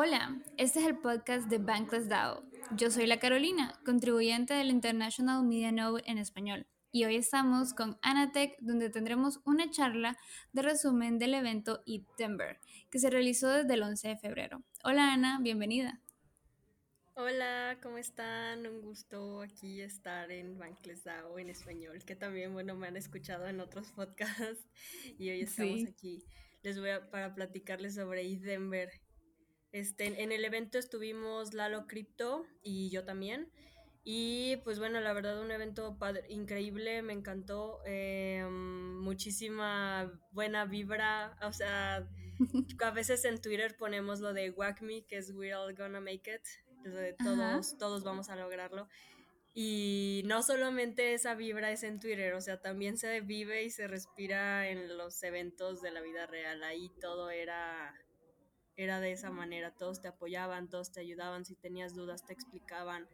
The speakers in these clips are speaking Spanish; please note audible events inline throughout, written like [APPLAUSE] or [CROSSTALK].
Hola, este es el podcast de Bankless DAO. Yo soy la Carolina, contribuyente del International Media Node en español, y hoy estamos con Anatech, donde tendremos una charla de resumen del evento Denver, que se realizó desde el 11 de febrero. Hola Ana, bienvenida. Hola, ¿cómo están? Un gusto aquí estar en Bankless DAO en español, que también, bueno, me han escuchado en otros [LAUGHS] podcasts y hoy estamos aquí. Les voy a, para platicarles sobre Denver este, en el evento estuvimos Lalo Crypto y yo también. Y pues bueno, la verdad un evento increíble, me encantó, em, muchísima buena vibra, o sea, [LAUGHS] a veces en Twitter ponemos lo de Whack Me, que es We're all gonna make it, todos, todos vamos a lograrlo. Y no solamente esa vibra es en Twitter, o sea, también se vive y se respira en los eventos de la vida real, ahí todo era era de esa manera, todos te apoyaban, todos te ayudaban, si tenías dudas te explicaban.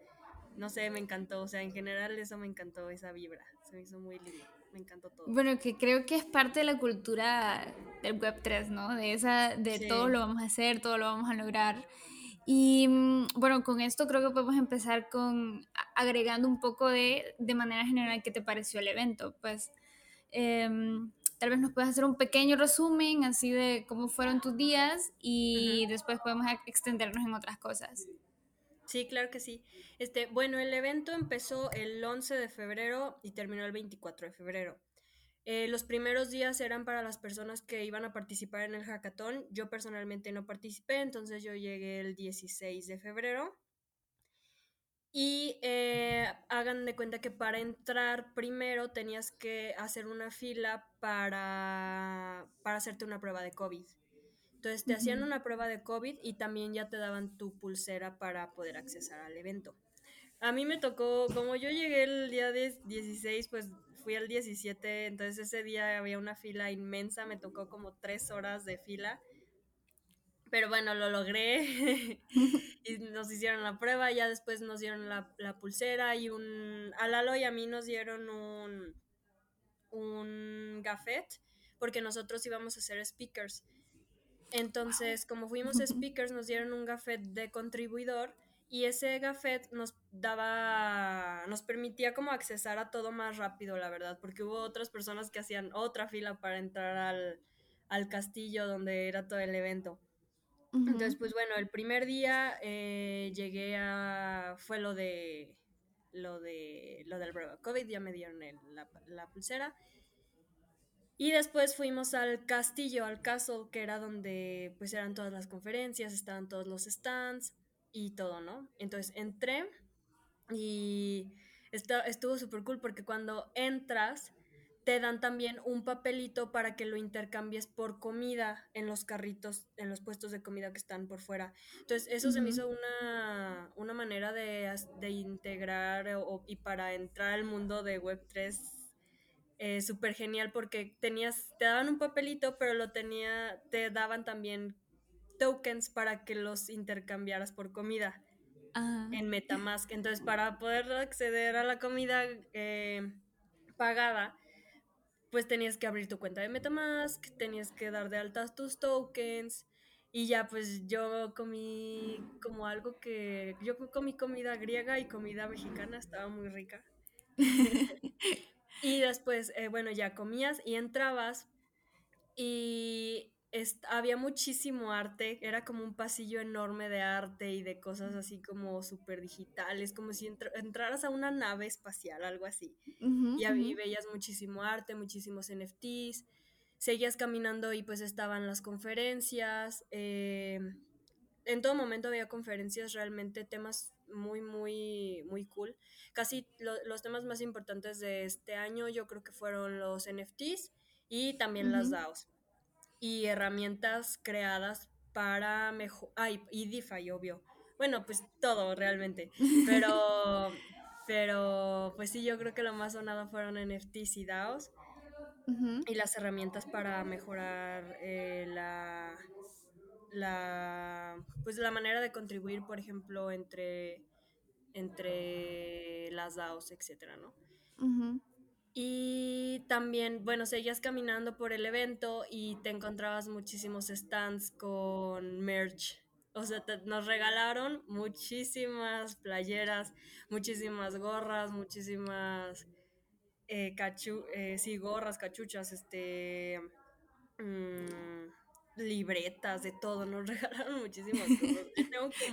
No sé, me encantó, o sea, en general eso me encantó, esa vibra, se me hizo muy lindo, me encantó todo. Bueno, que creo que es parte de la cultura del Web3, ¿no? De esa, de todo lo vamos a hacer, todo lo vamos a lograr. Y mm, bueno, con esto creo que podemos empezar con agregando un poco de, de manera general, qué te pareció el evento. Pues eh, tal vez nos puedes hacer un pequeño resumen así de cómo fueron tus días y después podemos extendernos en otras cosas. Sí, claro que sí. Este, bueno, el evento empezó el 11 de febrero y terminó el 24 de febrero. Eh, los primeros días eran para las personas que iban a participar en el hackathon. Yo personalmente no participé, entonces yo llegué el 16 de febrero. Y eh, hagan de cuenta que para entrar primero tenías que hacer una fila para, para hacerte una prueba de COVID. Entonces te hacían una prueba de COVID y también ya te daban tu pulsera para poder accesar al evento. A mí me tocó, como yo llegué el día 16, pues fui al 17, entonces ese día había una fila inmensa, me tocó como tres horas de fila pero bueno, lo logré [LAUGHS] [LAUGHS] y nos hicieron la prueba, ya después nos dieron la, pulsera y un... A Lalo y a mí nos dieron un, un gafet porque nosotros íbamos a ser speakers. Entonces, como fuimos [LAUGHS] speakers, nos dieron un gafet de contribuidor y ese gafet nos daba, nos permitía como accesar a todo más rápido, la verdad, porque hubo otras personas que hacían otra fila para entrar al, al castillo donde era todo el evento. Entonces, pues bueno, el primer día eh, llegué a. fue lo de. lo de. lo del prueba COVID, ya me dieron la, pulsera. Y después fuimos al castillo, al castle, que era donde pues eran todas las conferencias, estaban todos los stands y todo, ¿no? Entonces entré y estuvo súper cool porque cuando entras te dan también un papelito para que lo intercambies por comida en los carritos, en los puestos de comida que están por fuera. Entonces, eso se me hizo una, una manera de, de integrar y para entrar al mundo de Web3 eh, súper genial porque tenías, te daban un papelito, pero lo tenía, te daban también tokens para que los intercambiaras por comida ah. en Metamask. Entonces, para poder acceder a la comida eh, pagada, pues tenías que abrir tu cuenta de Metamask, tenías que dar de altas tus tokens y ya pues yo comí como algo que yo comí comida griega y comida mexicana, estaba muy rica. [LAUGHS] y después, eh, bueno, ya comías y entrabas y había muchísimo arte, era como un pasillo enorme de arte y de cosas así como súper digitales, como si entraras a una nave espacial, algo así. y ahí veías muchísimo arte, muchísimos NFTs, seguías caminando y pues estaban las conferencias, eh, en todo momento había conferencias, realmente temas muy, muy, muy cool. Casi los temas más importantes de este año yo creo que fueron los NFTs y también las DAOs. Y herramientas creadas para mejor... Ay, y DeFi, obvio. Bueno, pues todo realmente. Pero, [LAUGHS] pero pues sí, yo creo que lo más sonado fueron NFTs y DAOs. Y las herramientas para mejorar eh, la, la, pues la manera de contribuir, por ejemplo, entre, entre las DAOs, etcétera, ¿no? Y también, bueno, seguías caminando por el evento y te encontrabas muchísimos stands con merch. O sea, nos regalaron muchísimas playeras, muchísimas gorras, muchísimas eh, cachu eh, sí, gorras, cachuchas, este, mmm, libretas, de todo, nos [LAUGHS] regalaron muchísimas cosas.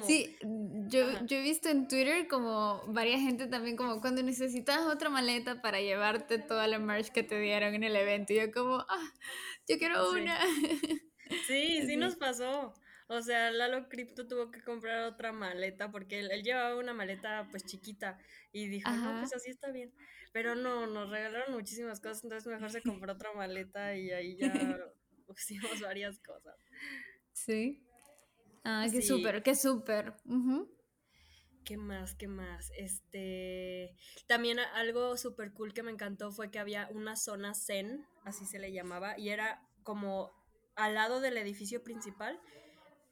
Sí, yo, yo, he visto en Twitter como varias gente también como cuando necesitas otra maleta para llevarte toda la merch que te dieron en el evento. Y yo como, ah, yo quiero una. [LAUGHS] Sí, sí, nos pasó. O sea, Lalo Crypto tuvo que comprar otra maleta porque él, él llevaba una maleta pues chiquita y dijo, no, pues así está bien. Pero no, nos regalaron muchísimas cosas, entonces mejor se compró otra maleta y ahí ya pusimos varias cosas. Sí. Ah, qué súper, qué súper. ¿Qué más? ¿Qué más? Este. También algo súper cool que me encantó fue que había una zona zen, así se le llamaba, y era como al lado del edificio principal.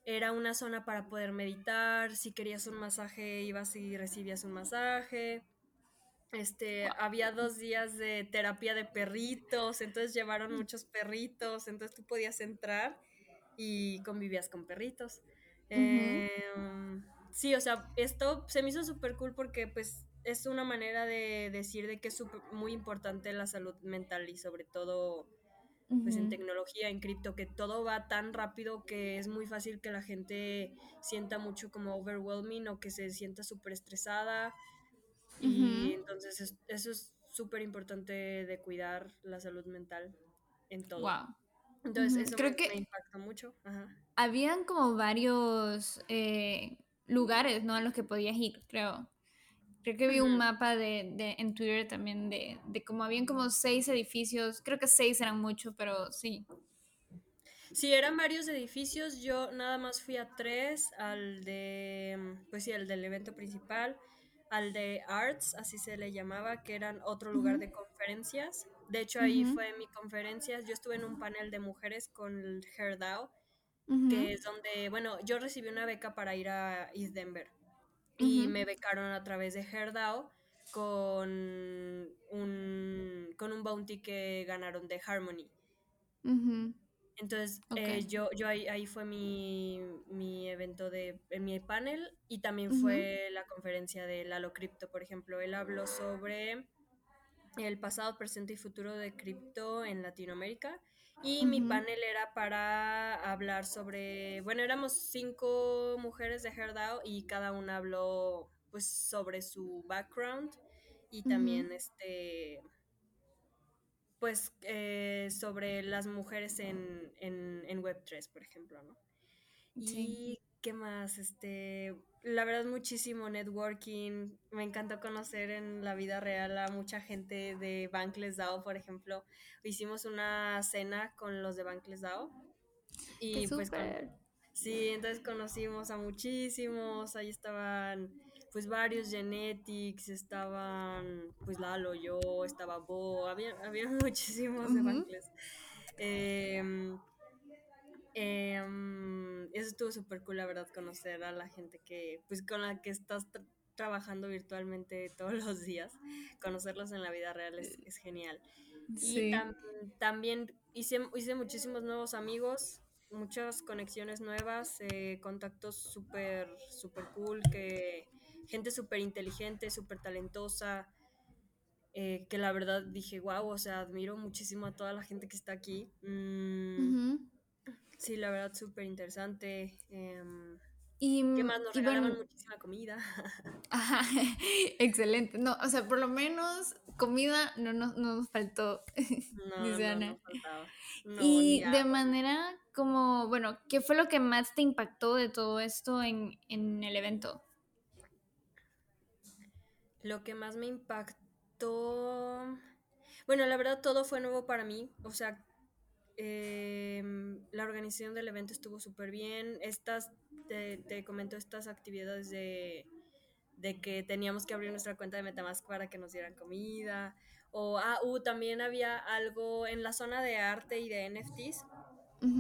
Era una zona para poder meditar. Si querías un masaje, ibas y recibías un masaje. Este, había dos días de terapia de perritos, entonces llevaron muchos perritos, entonces tú podías entrar y convivías con perritos. Em, sí, o sea, esto se me hizo súper cool porque pues es una manera de decir de que es muy importante la salud mental y sobre todo pues en tecnología, en cripto, que todo va tan rápido que es muy fácil que la gente sienta mucho como overwhelming o que se sienta súper estresada y entonces eso es súper importante de cuidar la salud mental en todo. Wow. Entonces eso Creo me, que impactó mucho. Habían como varios eh, lugares, ¿no? A los que podías ir, creo. Creo que vi un mapa de, de, en Twitter también de, de como habían como seis edificios, creo que seis eran mucho, pero sí. Sí, eran varios edificios, yo nada más fui a tres, al de, pues sí, al del evento principal, al de Arts, así se le llamaba, que eran otro lugar de conferencias. De hecho, ahí fue mi conferencia. Yo estuve en un panel de mujeres con el HERDAO, que es donde, bueno, yo recibí una beca para ir a East Denver. Y me becaron a través de HERDAO con un, con un bounty que ganaron de Harmony. Entonces, eh, yo, yo ahí, ahí fue mi, mi, evento de mi panel y también fue la conferencia de Lalo Crypto, por ejemplo. Él habló sobre el pasado, presente y futuro de cripto en Latinoamérica. Y mi panel era para hablar sobre, bueno, éramos cinco mujeres de Herdao y cada una habló pues sobre su background y también este pues eh, sobre las mujeres en, en, Web3, por ejemplo, ¿no? Y qué más, este, la verdad muchísimo networking, me encantó conocer en la vida real a mucha gente de Bankless DAO, por ejemplo, hicimos una cena con los de Bankless DAO y pues sí, entonces conocimos a muchísimos, ahí estaban pues varios Genetics, estaban pues Lalo, yo, estaba Bo, había, había [LAUGHS] muchísimos em, eso estuvo súper cool, la verdad, conocer a la gente que, pues con la que estás trabajando virtualmente [LAUGHS] todos los días. Conocerlos en la vida real es, es genial. Y también hice, hice muchísimos nuevos amigos, muchas conexiones nuevas, eh, contactos súper, súper cool que gente súper inteligente, súper talentosa, eh, que la verdad dije, wow, o sea, admiro muchísimo a toda la gente que está aquí. Mm, sí, la verdad, súper interesante. Em, y, ¿Qué más? Nos regalaban muchísima comida. [LAUGHS] Ajá, [LAUGHS] excelente. No, o sea, por lo menos comida no, nos faltó. [LAUGHS] No, no, no y de manera como, bueno, ¿qué fue lo que más te impactó de todo esto en, en el evento? Lo que más me impactó, bueno, la verdad todo fue nuevo para mí, o sea, em, la organización del evento estuvo súper bien. Estas, te, te comento estas actividades de, de que teníamos que abrir nuestra cuenta de Metamask para que nos dieran comida. O, ah, uh, también había algo en la zona de arte y de NFTs.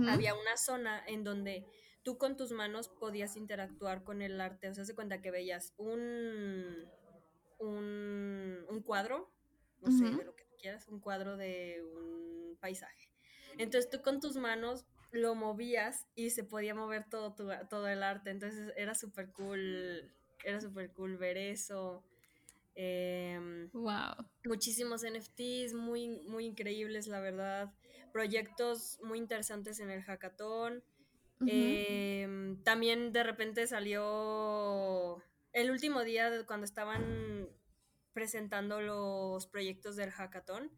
Había una zona en donde tú con tus manos podías interactuar con el arte. O sea, se cuenta que veías un, un, un cuadro, no sé, de lo que quieras, un cuadro de un paisaje. Entonces tú con tus manos lo movías y se podía mover todo, todo el arte. Entonces era súper cool, era súper cool ver eso. wow. Em, muchísimos NFTs, muy, muy increíbles, la verdad. Proyectos muy interesantes en el hackathon. Em, también de repente salió el último día cuando estaban presentando los proyectos del hackathon.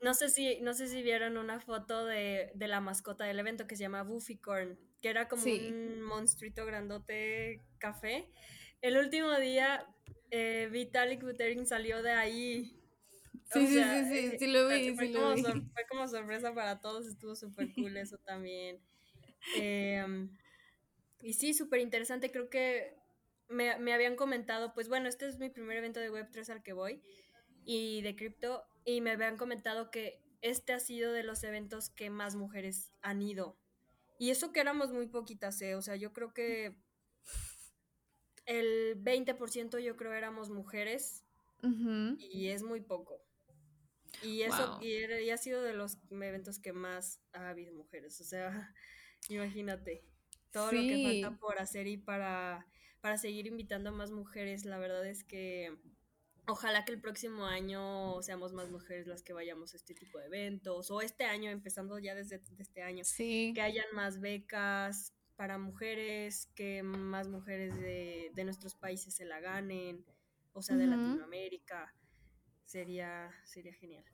No sé si, no sé si vieron una foto de, la mascota del evento que se llama Buffycorn, que era como un monstruito grandote café. El último día, eh, Vitalik Buterin salió de ahí. Sí, sí, sí, sí, lo vi, fue, sí como lo vi. [LAUGHS] fue como sorpresa para todos, estuvo súper cool [LAUGHS] eso también. Em, y sí, súper interesante, creo que me, me, habían comentado, pues bueno, este es mi primer evento de Web3 al que voy y de cripto, y me habían comentado que este ha sido de los eventos que más mujeres han ido. Y eso que éramos muy poquitas, ¿eh? O sea, yo creo que el 20% yo creo éramos mujeres y es muy poco. Y eso y, ha sido de los eventos que más ha habido mujeres. O sea, [LAUGHS] imagínate todo lo que falta por hacer y para, para seguir invitando a más mujeres. La verdad es que Ojalá que el próximo año seamos más mujeres las que vayamos a este tipo de eventos, o este año, empezando ya desde, este año, que hayan más becas para mujeres, que más mujeres de, nuestros países se la ganen, o sea, de Latinoamérica, sería, sería genial.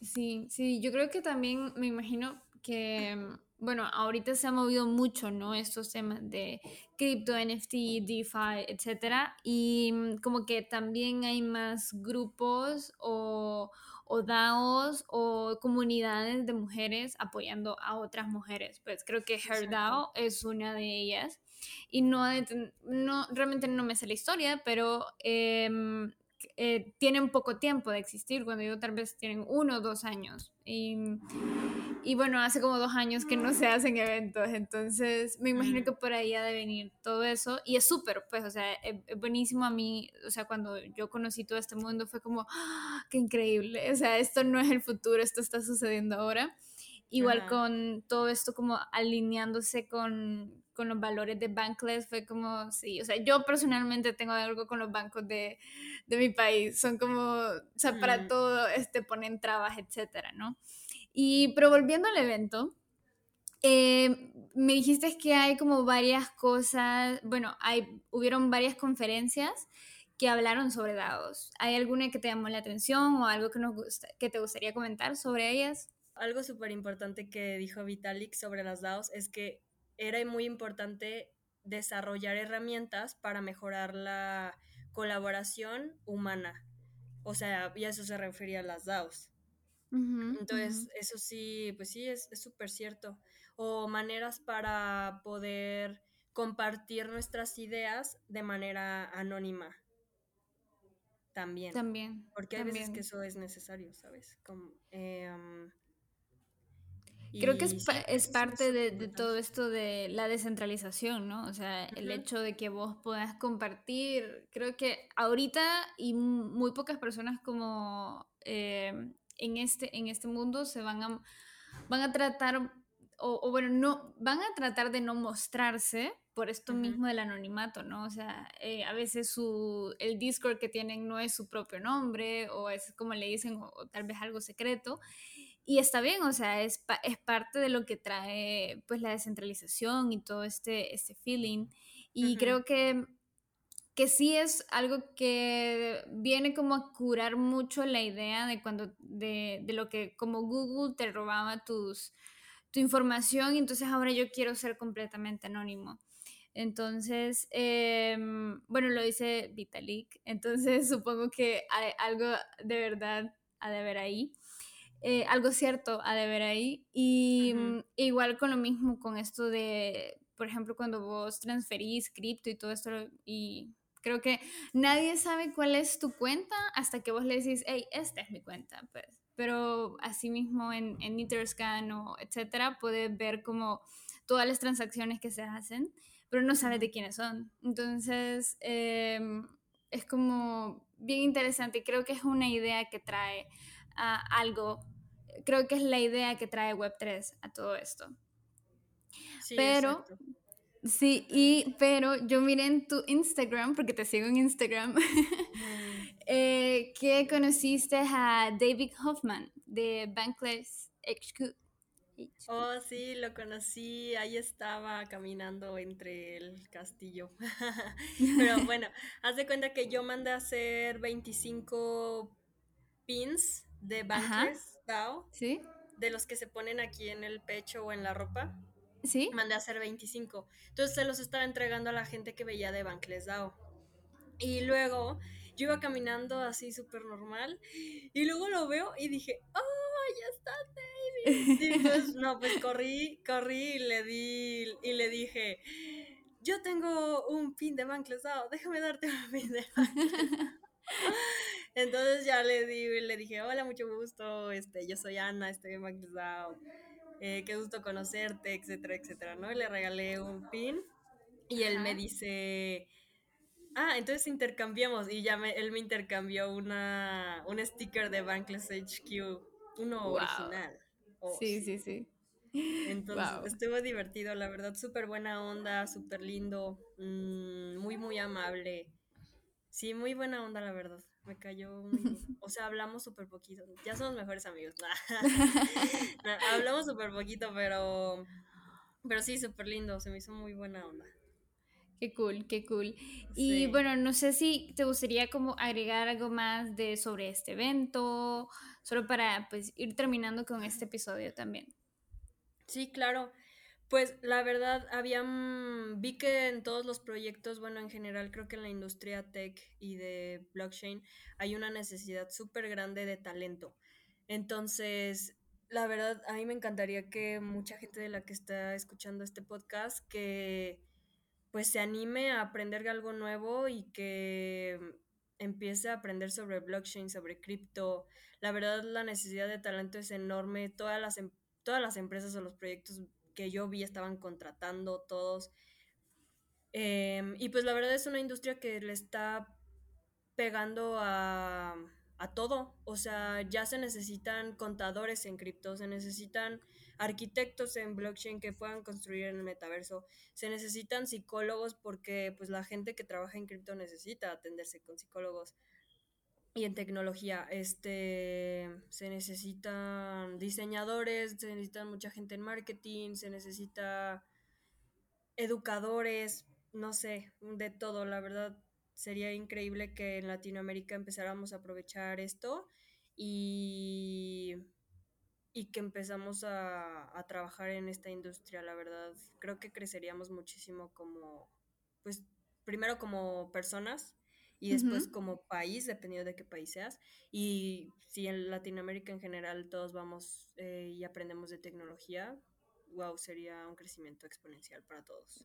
Sí, sí, yo creo que también me imagino que, bueno, ahorita se ha movido mucho, ¿no? Estos temas de cripto, NFT, DeFi, etcétera, y mm, como que también hay más grupos o, o DAOs o comunidades de mujeres apoyando a otras mujeres. Pues creo que HerDAO es una de ellas. Y no, no, realmente no me sé la historia, pero em, eh, tienen poco tiempo de existir, cuando digo tal vez tienen uno o dos años. Y, y, bueno, hace como dos años que no se hacen eventos, entonces me imagino que por ahí ha de venir todo eso. Y es súper, pues, o sea, es, buenísimo a mí, o sea, cuando yo conocí todo este mundo fue como, ¡Ah, qué increíble, o sea, esto no es el futuro, esto está sucediendo ahora. Igual con todo esto como alineándose con, con los valores de Bankless fue como, sí, o sea, yo personalmente tengo algo con los bancos de, de mi país, son como, o sea, para mm. todo este ponen trabas, etcétera, ¿no? Y, pero volviendo al evento, eh, me dijiste que hay como varias cosas, bueno, hay, hubieron varias conferencias que hablaron sobre dados. ¿Hay alguna que te llamó la atención o algo que, nos gusta, que te gustaría comentar sobre ellas? Algo súper importante que dijo Vitalik sobre las DAOs es que era muy importante desarrollar herramientas para mejorar la colaboración humana. O sea, y a eso se refería a las DAOs. Entonces, eso sí, pues sí, es súper cierto. O maneras para poder compartir nuestras ideas de manera anónima. También. También. Porque hay veces que eso es necesario, ¿sabes? Como, em, Creo que es, es parte de, de, todo esto de la descentralización, ¿no? O sea, el hecho de que vos puedas compartir, creo que ahorita y muy pocas personas como eh, en, este, en este mundo se van a, van a tratar, o, bueno, no, van a tratar de no mostrarse por esto mismo del anonimato, ¿no? O sea, eh, a veces su, el Discord que tienen no es su propio nombre, o es como le dicen, o tal vez algo secreto. Y está bien, o sea, es, es parte de lo que trae pues la descentralización y todo este, este feeling. Y creo que, que sí es algo que viene como a curar mucho la idea de cuando, de, de lo que como Google te robaba tus, tu información y entonces ahora yo quiero ser completamente anónimo. Entonces, em, bueno, lo dice Vitalik, entonces [LAUGHS] supongo que hay algo de verdad ha de haber ahí. Eh, algo cierto ha de ver ahí. Y mm, igual con lo mismo, con esto de, por ejemplo, cuando vos transferís cripto y todo esto, y creo que nadie sabe cuál es tu cuenta hasta que vos le decís, hey, esta es mi cuenta, pues. Pero asimismo en, en Etherscan o etcétera, puedes ver como todas las transacciones que se hacen, pero no sabes de quiénes son. Entonces, em, es como bien interesante. Creo que es una idea que trae algo. Creo que es la idea que trae Web3 a todo esto. Sí, pero, sí, y, pero yo miré en tu Instagram, porque te sigo en Instagram, [LAUGHS] eh, que conociste a David Hoffman de Bankless HQ. Oh, sí, lo conocí. Ahí estaba caminando entre el castillo. [LAUGHS] Pero [LAUGHS] bueno, haz de cuenta que yo mandé a hacer 25 pins de Bankers DAO. Sí. De los que se ponen aquí en el pecho o en la ropa. Sí. Mandé a hacer 25. Entonces se los estaba entregando a la gente que veía de Bankless DAO. Y luego yo iba caminando así súper normal. Y luego lo veo y dije, ¡Oh, ya está David! Y entonces, [LAUGHS] no, pues corrí, corrí y le di, y le dije, yo tengo un pin de Bankless DAO, déjame darte un pin de Bankless [LAUGHS] entonces ya le, di, le dije, hola, mucho gusto, este, yo soy Ana, estoy en Max eh, qué gusto conocerte, etcétera, etcétera, ¿no? Y le regalé un pin y él me dice, ah, entonces intercambiamos y ya me, él me intercambió una, un sticker de Bankless HQ, uno original. Oh, sí, sí, sí, Entonces estuvo divertido, la verdad, súper buena onda, súper lindo, mm, muy, muy amable. Sí, muy buena onda, la verdad. Me cayó [LAUGHS] muy O sea, hablamos súper poquito. Ya somos mejores amigos. [LAUGHS] [LAUGHS] hablamos súper poquito, pero. Pero sí, súper lindo. Se me hizo muy buena onda. Qué cool, qué cool. Y bueno, no sé si te gustaría como agregar algo más de sobre este evento, solo para pues ir terminando con este episodio también. Sí, claro. Pues la verdad, había, vi que en todos los proyectos, bueno, en general creo que en la industria tech y de blockchain hay una necesidad súper grande de talento. Entonces, la verdad, a mí me encantaría que mucha gente de la que está escuchando este podcast, que pues se anime a aprender algo nuevo y que empiece a aprender sobre blockchain, sobre cripto. La verdad, la necesidad de talento es enorme. Todas las, em, todas las empresas o los proyectos que yo vi estaban contratando todos. Em, y pues la verdad es una industria que le está pegando a, a todo. O sea, ya se necesitan contadores en cripto, se necesitan arquitectos en blockchain que puedan construir en el metaverso, se necesitan psicólogos porque pues la gente que trabaja en cripto necesita atenderse con psicólogos. Y en tecnología, este, se necesitan diseñadores, se necesitan mucha gente en marketing, se necesita educadores, no sé, de todo. La verdad, sería increíble que en Latinoamérica empezáramos a aprovechar esto y, y que empezamos a, a trabajar en esta industria. La verdad, creo que creceríamos muchísimo como, pues, primero como personas y después como país, dependiendo de qué país seas. Y si en Latinoamérica en general todos vamos eh, y aprendemos de tecnología, wow, sería un crecimiento exponencial para todos.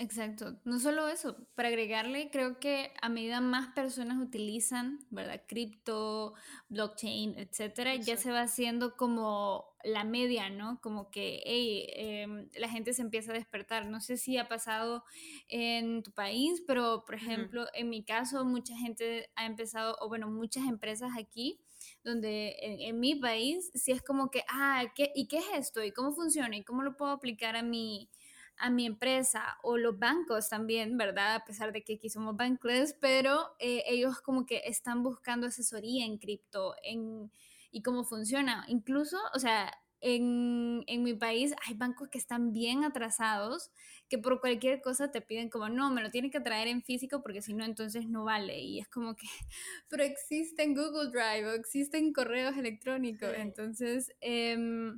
Exacto, no solo eso, para agregarle, creo que a medida más personas utilizan, ¿verdad? Cripto, blockchain, etcétera, ya se va haciendo como la media, ¿no? Como que, hey, em, la gente se empieza a despertar. No sé si ha pasado en tu país, pero por ejemplo, en mi caso, mucha gente ha empezado, o bueno, muchas empresas aquí, donde en, en, mi país, sí es como que, ah, ¿qué, ¿y qué es esto? ¿Y cómo funciona? ¿Y cómo lo puedo aplicar a mi a mi empresa o los bancos también, ¿verdad? A pesar de que aquí somos bankless, pero eh, ellos como que están buscando asesoría en cripto en, y cómo funciona. Incluso, o sea, en, en, mi país hay bancos que están bien atrasados, que por cualquier cosa te piden como, no, me lo tienen que traer en físico porque si no, entonces no vale. Y es como que, [LAUGHS] pero existen Google Drive o existen correos electrónicos. Entonces, eh,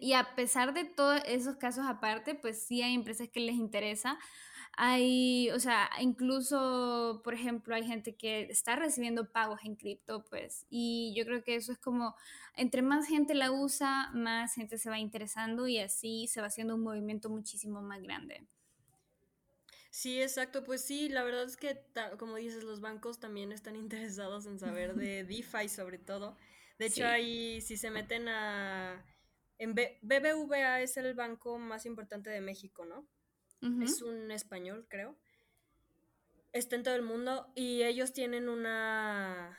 y, a pesar de todos esos casos aparte, pues sí hay empresas que les interesa Hay, o sea, incluso, por ejemplo, hay gente que está recibiendo pagos en cripto, pues, y yo creo que eso es como, entre más gente la usa, más gente se va interesando y así se va haciendo un movimiento muchísimo más grande. Sí, exacto. Pues sí, la verdad es que, como dices, los bancos también están [LAUGHS] interesados en saber [LAUGHS] de DeFi sobre todo. De hecho, ahí si se meten a... En BBVA es el banco más importante de México, ¿no? Es un español, creo. Está en todo el mundo y ellos tienen una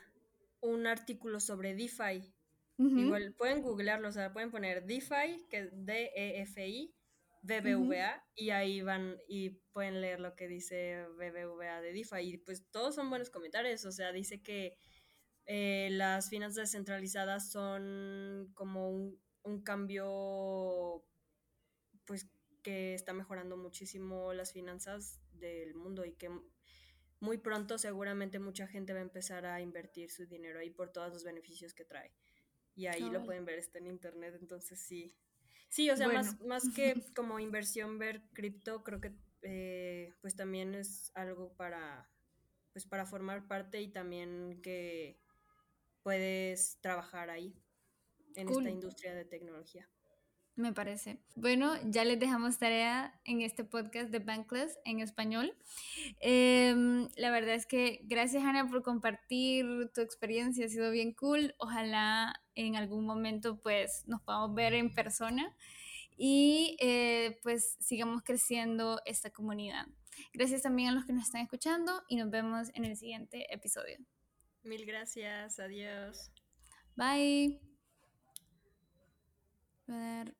un artículo sobre DeFi. Igual pueden googlearlo, o sea, pueden poner DeFi, que es D-E-F-I, BBVA, y ahí van y pueden leer lo que dice BBVA de DeFi. Y pues todos son buenos comentarios, o sea, dice que eh, las finanzas descentralizadas son como un, un cambio, pues que está mejorando muchísimo las finanzas del mundo y que muy pronto seguramente mucha gente va a empezar a invertir su dinero ahí por todos los beneficios que trae. Y ahí lo pueden ver, está en internet, entonces sí. Sí, o sea, más, más que como inversión ver cripto, creo que eh, pues también es algo para, pues para formar parte y también que puedes trabajar ahí en esta industria de tecnología. Me parece. Bueno, ya les dejamos tarea en este podcast de Bankless en español. Em, la verdad es que gracias Ana por compartir tu experiencia, ha sido bien cool. Ojalá en algún momento pues nos podamos ver en persona y eh, pues sigamos creciendo esta comunidad. Gracias también a los que nos están escuchando y nos vemos en el siguiente episodio. Mil gracias, adiós. Bye. Ver